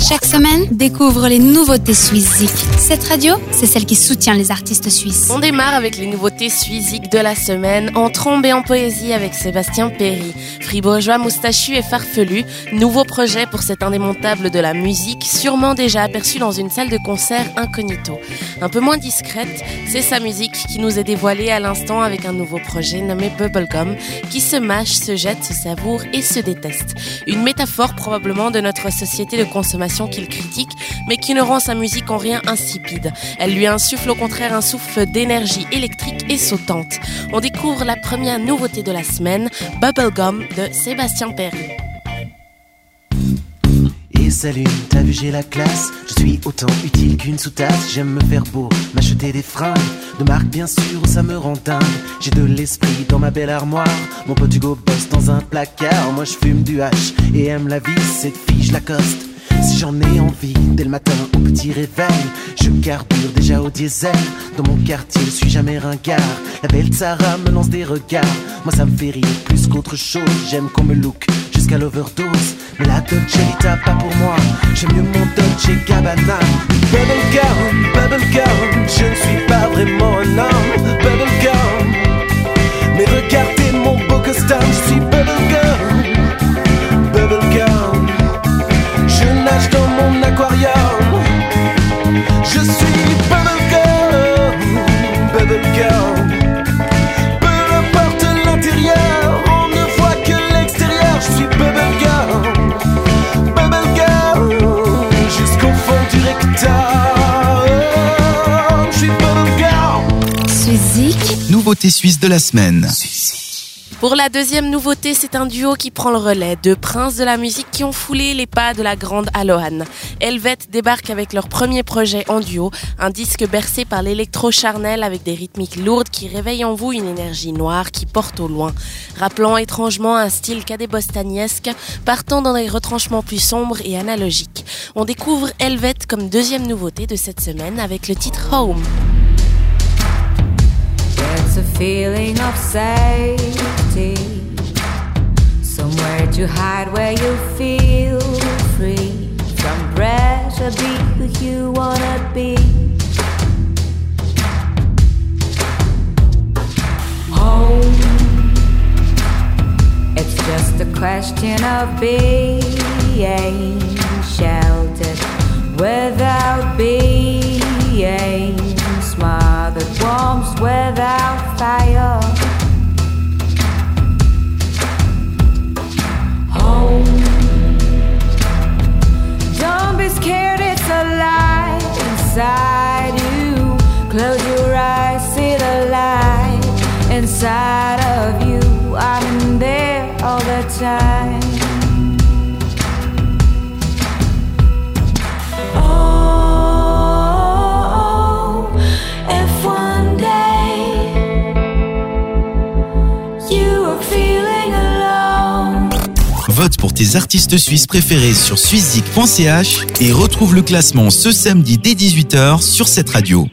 Chaque semaine, découvre les nouveautés suisses Cette radio, c'est celle qui soutient les artistes suisses. On démarre avec les nouveautés suisses de la semaine en trombe et en poésie avec Sébastien Perry. Fribourgeois moustachu et farfelu, nouveau projet pour cet indémontable de la musique, sûrement déjà aperçu dans une salle de concert incognito. Un peu moins discrète, c'est sa musique qui nous est dévoilée à l'instant avec un nouveau projet nommé Bubblegum, qui se mâche, se jette, se savoure et se déteste. Une métaphore probablement de notre société de consommation qu'il critique, mais qui ne rend sa musique en rien insipide. Elle lui insuffle au contraire un souffle d'énergie électrique et sautante. On découvre la première nouveauté de la semaine, Bubblegum de Sébastien Perry. Et salut, t'as vu j'ai la classe. Je suis autant utile qu'une sous-tasse. J'aime me faire beau, m'acheter des fringues. De marque bien sûr, ça me rend dingue. J'ai de l'esprit dans ma belle armoire. Mon pote Hugo bosse dans un placard. Moi je fume du hache et aime la vie. Cette fille je l'accoste si j'en ai envie, dès le matin au petit réveil, je carbure déjà au diesel. Dans mon quartier, je suis jamais ringard. La belle Sarah me lance des regards. Moi, ça me fait rire plus qu'autre chose. J'aime qu'on me look jusqu'à l'overdose. Mais la Dolce Vita, pas pour moi. J'aime mieux mon Dolce Gabbana. Bubblegum, bubblegum, je ne suis pas vraiment un Suisse de la semaine. Pour la deuxième nouveauté, c'est un duo qui prend le relais, deux princes de la musique qui ont foulé les pas de la grande Alohan. Helvet débarque avec leur premier projet en duo, un disque bercé par l'électro charnel avec des rythmiques lourdes qui réveillent en vous une énergie noire qui porte au loin, rappelant étrangement un style cadébostaniesque, partant dans des retranchements plus sombres et analogiques. On découvre Helvet comme deuxième nouveauté de cette semaine avec le titre Home. Feeling of safety. Somewhere to hide where you feel free. From pressure, be who you wanna be. Home. It's just a question of being sheltered without being without fire. Home. Don't be scared, it's alive inside you. Close your eyes, see the light inside of you. I'm in there all the time. Vote pour tes artistes suisses préférés sur suizik.ch et retrouve le classement ce samedi dès 18h sur cette radio.